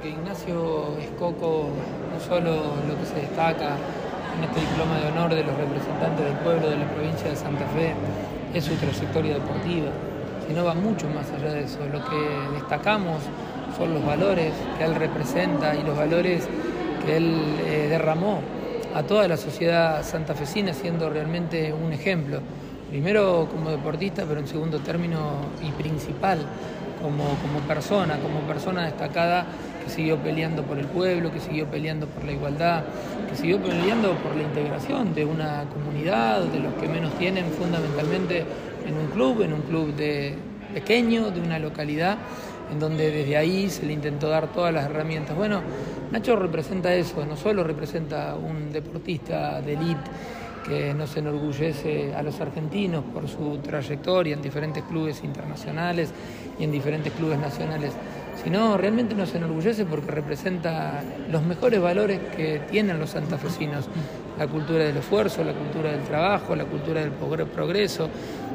porque Ignacio Escoco no solo lo que se destaca en este diploma de honor de los representantes del pueblo de la provincia de Santa Fe es su trayectoria deportiva, sino va mucho más allá de eso. Lo que destacamos son los valores que él representa y los valores que él eh, derramó a toda la sociedad santafesina siendo realmente un ejemplo. Primero como deportista, pero en segundo término y principal como, como persona, como persona destacada que siguió peleando por el pueblo, que siguió peleando por la igualdad, que siguió peleando por la integración de una comunidad, de los que menos tienen fundamentalmente en un club, en un club de pequeño, de una localidad en donde desde ahí se le intentó dar todas las herramientas. Bueno, Nacho representa eso, no solo representa un deportista de élite que nos enorgullece a los argentinos por su trayectoria en diferentes clubes internacionales y en diferentes clubes nacionales, sino realmente nos enorgullece porque representa los mejores valores que tienen los santafesinos, la cultura del esfuerzo, la cultura del trabajo, la cultura del progreso,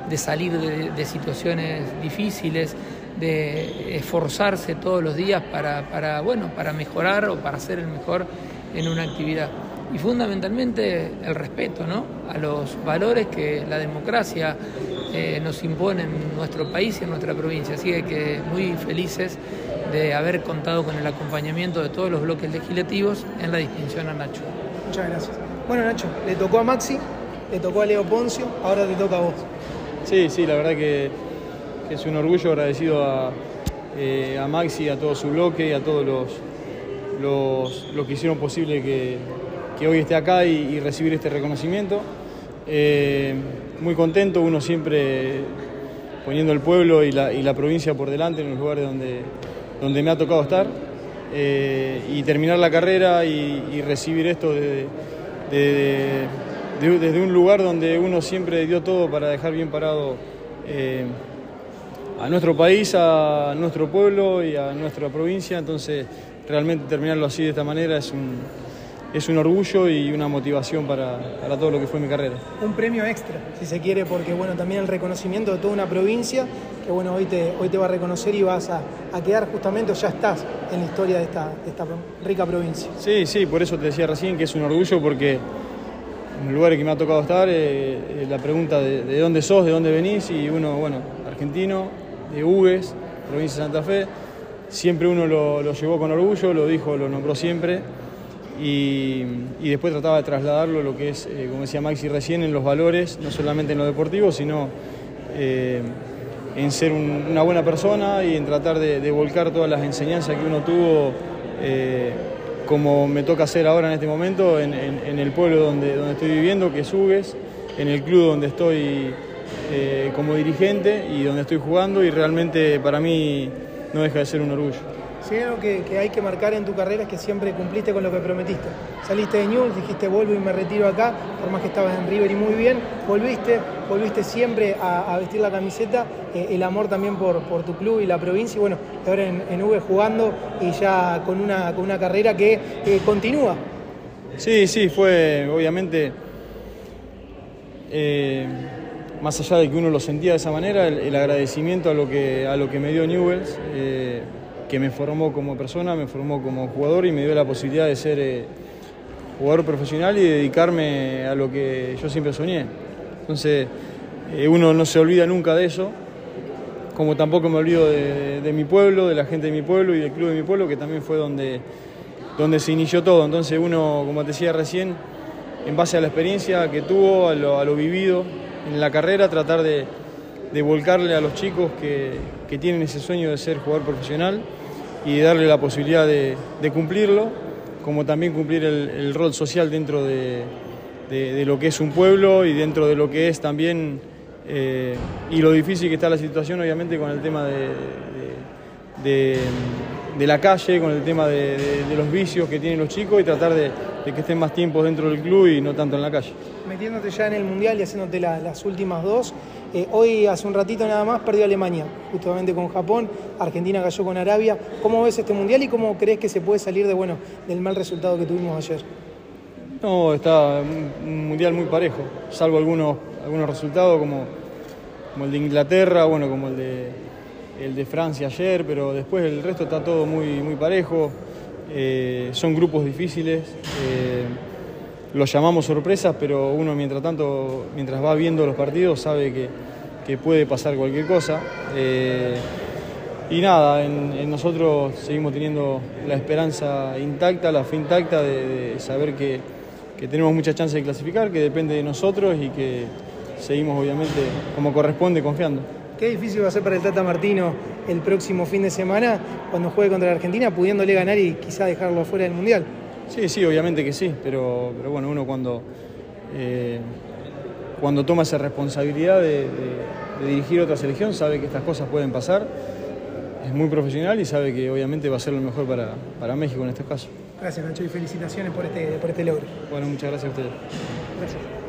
de salir de, situaciones difíciles, de esforzarse todos los días para, bueno, para mejorar o para ser el mejor en una actividad. Y fundamentalmente el respeto ¿no? a los valores que la democracia eh, nos impone en nuestro país y en nuestra provincia. Así que muy felices de haber contado con el acompañamiento de todos los bloques legislativos en la distinción a Nacho. Muchas gracias. Bueno, Nacho, le tocó a Maxi, le tocó a Leo Poncio, ahora te toca a vos. Sí, sí, la verdad que es un orgullo agradecido a, eh, a Maxi, a todo su bloque y a todos los, los, que hicieron posible que, hoy esté acá y, recibir este reconocimiento. Eh, muy contento, uno siempre poniendo el pueblo y la, provincia por delante en los lugares donde, donde me ha tocado estar. Eh, y terminar la carrera y, recibir esto desde un lugar donde uno siempre dio todo para dejar bien parado a nuestro país, a nuestro pueblo y a nuestra provincia. Entonces, realmente terminarlo así de esta manera es un, es un orgullo y una motivación para, todo lo que fue mi carrera. Un premio extra, si se quiere, porque bueno, también el reconocimiento de toda una provincia, que bueno, hoy te, hoy te va a reconocer y vas a, quedar justamente, o ya estás en la historia de esta, esta rica provincia. Sí, sí, por eso te decía recién que es un orgullo porque en los lugares que me ha tocado estar, eh, eh, la pregunta de, de, dónde sos, de dónde venís, y uno, bueno, argentino, de Hugues, provincia de Santa Fe. Siempre uno lo, llevó con orgullo, lo dijo, lo nombró siempre. Y, después trataba de trasladarlo lo que es, eh, como decía Maxi recién, en los valores, no solamente en lo deportivo, sino eh, en ser una buena persona y en tratar de, volcar todas las enseñanzas que uno tuvo, eh, como me toca hacer ahora en este momento, en, el pueblo donde, donde estoy viviendo, que es Hugues, en el club donde estoy como dirigente y donde estoy jugando y realmente para mí no deja de ser un orgullo. Sí, algo que, hay que marcar en tu carrera es que siempre cumpliste con lo que prometiste. Saliste de Newell's, dijiste vuelvo y me retiro acá, por más que estabas en River y muy bien, volviste, volviste siempre a, vestir la camiseta, eh, el amor también por, por, tu club y la provincia, y bueno, ahora en, en V jugando y ya con una, con una carrera que eh, continúa. Sí, sí, fue obviamente más allá de que uno lo sentía de esa manera, el, agradecimiento a lo, que, a lo que me dio Newells, eh, que me formó como persona, me formó como jugador y me dio la posibilidad de ser eh, jugador profesional y dedicarme a lo que yo siempre soñé. Entonces, eh, uno no se olvida nunca de eso, como tampoco me olvido de, mi pueblo, de la gente de mi pueblo y del club de mi pueblo, que también fue donde, donde se inició todo. Entonces, uno, como te decía recién, en base a la experiencia que tuvo, a lo, a lo vivido, en la carrera, tratar de, volcarle a los chicos que, tienen ese sueño de ser jugador profesional y darle la posibilidad de, cumplirlo, como también cumplir el, rol social dentro de, lo que es un pueblo y dentro de lo que es también, eh, y lo difícil que está la situación obviamente con el tema de, la calle, con el tema de, los vicios que tienen los chicos y tratar de, que estén más tiempo dentro del club y no tanto en la calle metiéndote ya en el Mundial y haciéndote las últimas dos. Eh, hoy, hace un ratito nada más, perdió Alemania, justamente con Japón, Argentina cayó con Arabia. ¿Cómo ves este Mundial y cómo crees que se puede salir de, bueno, del mal resultado que tuvimos ayer? No, está un Mundial muy parejo, salvo algunos, algunos resultados como, como el de Inglaterra, bueno, como el de, el de Francia ayer, pero después el resto está todo muy, muy parejo. Eh, son grupos difíciles, eh, los llamamos sorpresas, pero uno mientras tanto, mientras va viendo los partidos, sabe que, que puede pasar cualquier cosa. Eh, y nada, en, nosotros seguimos teniendo la esperanza intacta, la fe intacta de, saber que, que tenemos muchas chances de clasificar, que depende de nosotros y que seguimos obviamente como corresponde confiando. Qué difícil va a ser para el Tata Martino el próximo fin de semana cuando juegue contra la Argentina, pudiéndole ganar y quizá dejarlo fuera del Mundial. Sí, sí, obviamente que sí, pero, pero bueno, uno cuando, eh, cuando toma esa responsabilidad de, dirigir otra selección sabe que estas cosas pueden pasar, es muy profesional y sabe que obviamente va a ser lo mejor para, para México en este caso. Gracias Nacho y felicitaciones por este, por este logro. Bueno, muchas gracias a ustedes. Gracias.